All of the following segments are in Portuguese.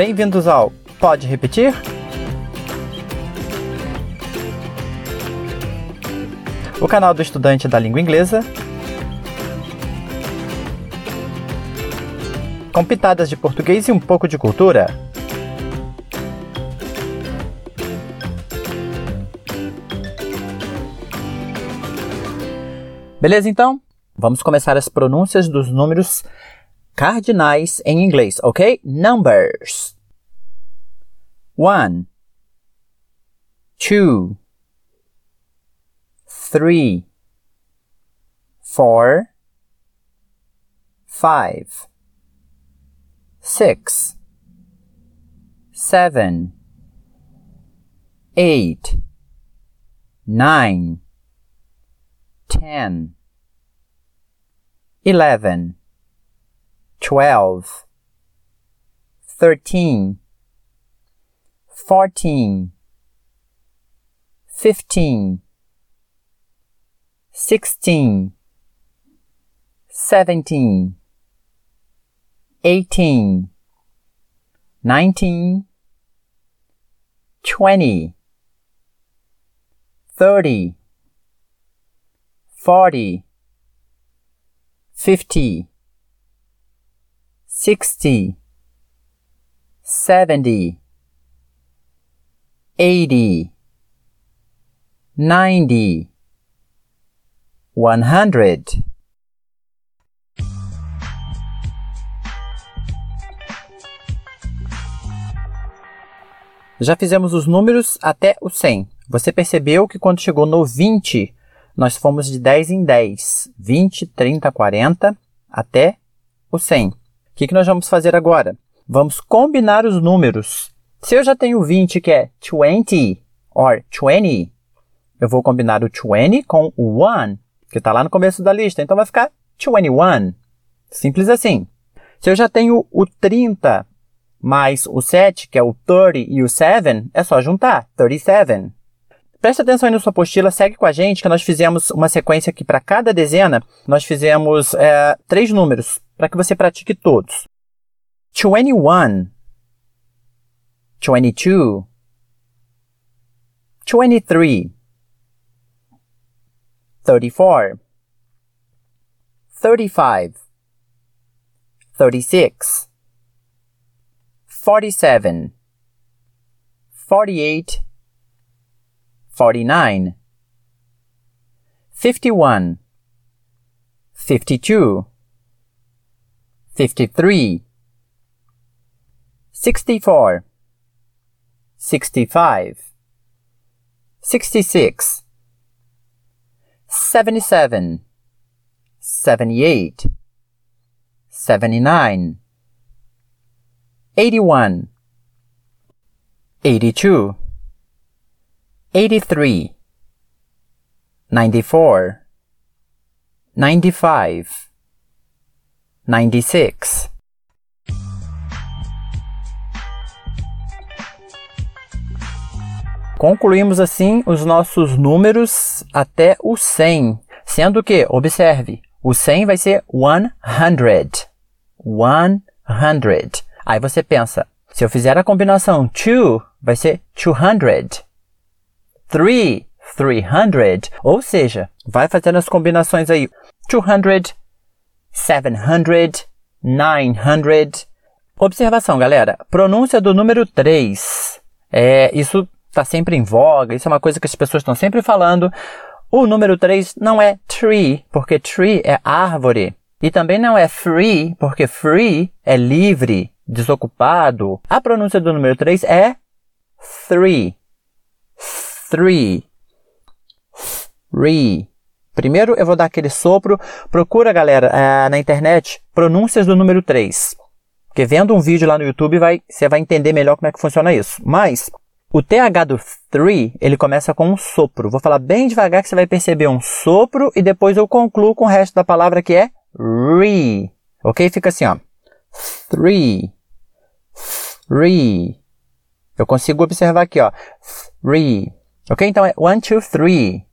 Bem-vindos ao Pode Repetir? O canal do estudante da língua inglesa. Com pitadas de português e um pouco de cultura. Beleza, então? Vamos começar as pronúncias dos números cardinais in English, ok? Numbers. One, two, three, four, five, six, seven, eight, nine, ten. Eleven, twelve, thirteen, fourteen, fifteen, sixteen, seventeen, eighteen, nineteen, twenty, thirty, forty, fifty, sixty, seventy, eighty, ninety, one hundred. Já fizemos os números até o 100. Você percebeu que quando chegou no 20, nós fomos de 10 em 10, 20, 30, 40, até o 100. O que, que nós vamos fazer agora? Vamos combinar os números. Se eu já tenho 20, que é 20, or 20, eu vou combinar o 20 com o 1, que está lá no começo da lista. Então vai ficar 21. Simples assim. Se eu já tenho o 30 mais o 7, que é o 30 e o 7, é só juntar, 37. Preste atenção aí na sua apostila, segue com a gente que nós fizemos uma sequência aqui para cada dezena, nós fizemos é, três números para que você pratique todos. 21, 22, 23, 34, 35, 36, 47, 48, 49 51 52 53 64 65 66 77 78 79 81 82 83 94 95 96 Concluímos assim os nossos números até o 100, sendo que, observe, o 100 vai ser 100. 100. Aí você pensa, se eu fizer a combinação 2, vai ser 200 three, 300, ou seja, vai fazendo as combinações aí. 200, 700, 900. Observação, galera. Pronúncia do número 3. É, isso está sempre em voga, isso é uma coisa que as pessoas estão sempre falando. O número 3 não é tree, porque tree é árvore. E também não é free, porque free é livre, desocupado. A pronúncia do número 3 é three three, three. Primeiro eu vou dar aquele sopro. Procura, galera, é, na internet, pronúncias do número 3. Porque vendo um vídeo lá no YouTube, você vai entender melhor como é que funciona isso. Mas, o TH do three, ele começa com um sopro. Vou falar bem devagar que você vai perceber um sopro e depois eu concluo com o resto da palavra que é re. Ok? Fica assim, ó. Three. Three. Eu consigo observar aqui, ó. Three. Ok? Então é one, two, three.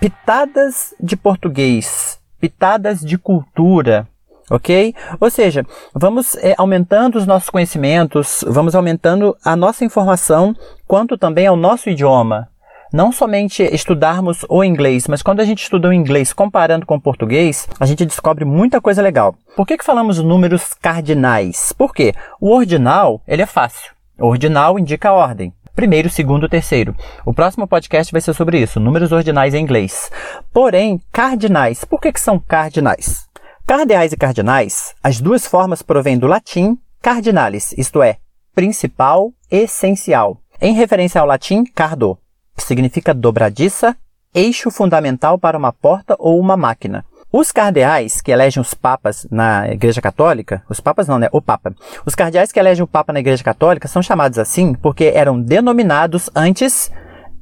Pitadas de português pitadas de cultura, ok? Ou seja, vamos é, aumentando os nossos conhecimentos, vamos aumentando a nossa informação, quanto também ao nosso idioma. Não somente estudarmos o inglês, mas quando a gente estuda o inglês comparando com o português, a gente descobre muita coisa legal. Por que, que falamos números cardinais? Por quê? O ordinal, ele é fácil. O ordinal indica a ordem. Primeiro, segundo, terceiro. O próximo podcast vai ser sobre isso, números ordinais em inglês. Porém, cardinais. Por que, que são cardinais? Cardeais e cardinais, as duas formas provêm do latim cardinalis, isto é, principal, essencial, em referência ao latim cardo, que significa dobradiça, eixo fundamental para uma porta ou uma máquina. Os cardeais que elegem os papas na Igreja Católica, os papas não, né? O Papa. Os cardeais que elegem o Papa na Igreja Católica são chamados assim porque eram denominados antes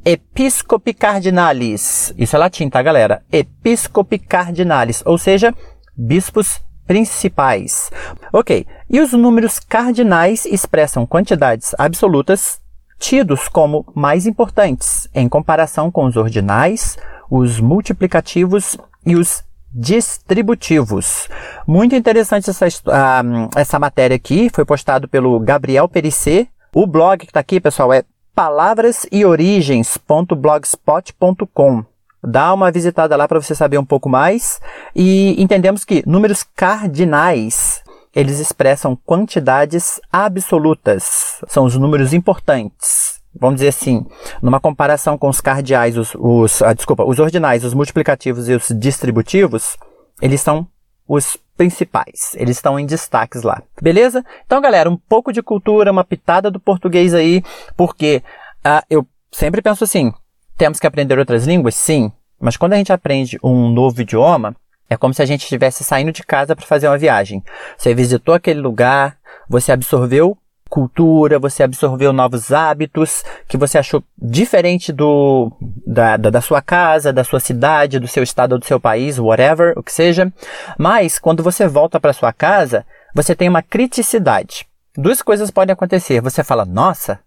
Episcopi Cardinalis. Isso é latim, tá, galera? Episcopi Cardinalis, ou seja, bispos principais. Ok, e os números cardinais expressam quantidades absolutas tidos como mais importantes em comparação com os ordinais, os multiplicativos e os distributivos. Muito interessante essa, uh, essa matéria aqui, foi postado pelo Gabriel Perissé. O blog que está aqui, pessoal, é palavrasorigens.blogspot.com. Dá uma visitada lá para você saber um pouco mais. E entendemos que números cardinais eles expressam quantidades absolutas. São os números importantes. Vamos dizer assim, numa comparação com os cardeais, os, os ah, desculpa, os ordinais, os multiplicativos e os distributivos, eles são os principais. Eles estão em destaques lá. Beleza? Então, galera, um pouco de cultura, uma pitada do português aí, porque ah, eu sempre penso assim, temos que aprender outras línguas? Sim. Mas quando a gente aprende um novo idioma, é como se a gente estivesse saindo de casa para fazer uma viagem. Você visitou aquele lugar, você absorveu cultura, você absorveu novos hábitos que você achou diferente do da, da, da, sua casa, da sua cidade, do seu estado do seu país, whatever, o que seja. Mas quando você volta para sua casa, você tem uma criticidade. Duas coisas podem acontecer. Você fala: "Nossa,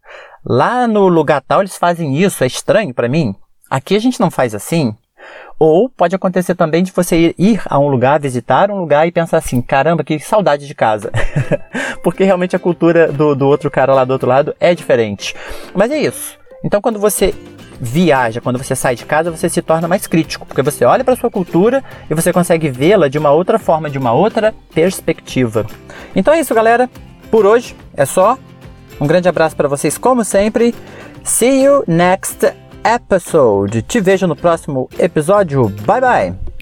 Lá no lugar tal eles fazem isso, é estranho para mim. Aqui a gente não faz assim. Ou pode acontecer também de você ir a um lugar, visitar um lugar e pensar assim: caramba, que saudade de casa. Porque realmente a cultura do, do outro cara lá do outro lado é diferente. Mas é isso. Então quando você viaja, quando você sai de casa, você se torna mais crítico, porque você olha para sua cultura e você consegue vê-la de uma outra forma, de uma outra perspectiva. Então é isso, galera. Por hoje é só. Um grande abraço para vocês, como sempre. See you next episode. Te vejo no próximo episódio. Bye bye.